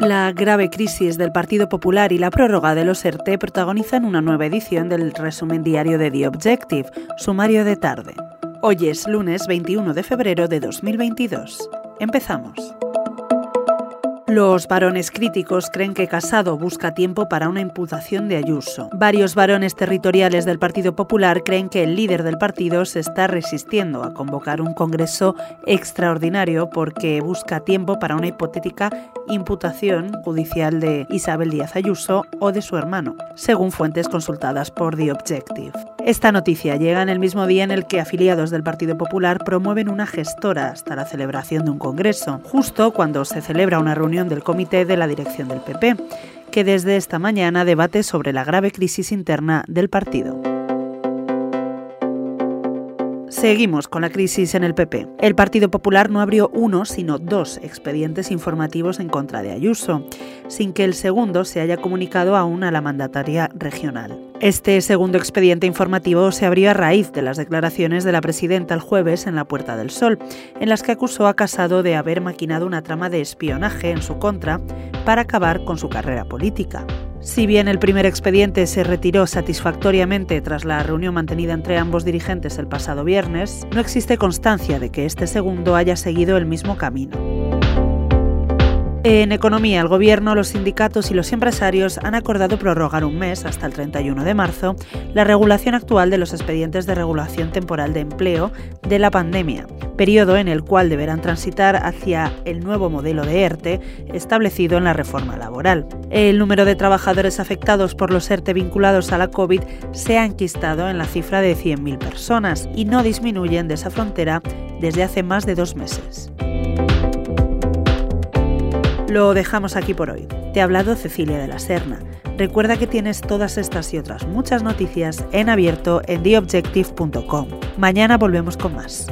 La grave crisis del Partido Popular y la prórroga de los ERTE protagonizan una nueva edición del resumen diario de The Objective, sumario de tarde. Hoy es lunes 21 de febrero de 2022. Empezamos. Los varones críticos creen que Casado busca tiempo para una imputación de Ayuso. Varios varones territoriales del Partido Popular creen que el líder del partido se está resistiendo a convocar un congreso extraordinario porque busca tiempo para una hipotética imputación judicial de Isabel Díaz Ayuso o de su hermano, según fuentes consultadas por The Objective. Esta noticia llega en el mismo día en el que afiliados del Partido Popular promueven una gestora hasta la celebración de un congreso, justo cuando se celebra una reunión del comité de la dirección del PP, que desde esta mañana debate sobre la grave crisis interna del partido. Seguimos con la crisis en el PP. El Partido Popular no abrió uno, sino dos expedientes informativos en contra de Ayuso, sin que el segundo se haya comunicado aún a la mandataria regional. Este segundo expediente informativo se abrió a raíz de las declaraciones de la presidenta el jueves en la Puerta del Sol, en las que acusó a Casado de haber maquinado una trama de espionaje en su contra para acabar con su carrera política. Si bien el primer expediente se retiró satisfactoriamente tras la reunión mantenida entre ambos dirigentes el pasado viernes, no existe constancia de que este segundo haya seguido el mismo camino. En economía, el gobierno, los sindicatos y los empresarios han acordado prorrogar un mes, hasta el 31 de marzo, la regulación actual de los expedientes de regulación temporal de empleo de la pandemia, periodo en el cual deberán transitar hacia el nuevo modelo de ERTE establecido en la reforma laboral. El número de trabajadores afectados por los ERTE vinculados a la COVID se ha enquistado en la cifra de 100.000 personas y no disminuyen de esa frontera desde hace más de dos meses. Lo dejamos aquí por hoy. Te ha hablado Cecilia de la Serna. Recuerda que tienes todas estas y otras muchas noticias en abierto en theobjective.com. Mañana volvemos con más.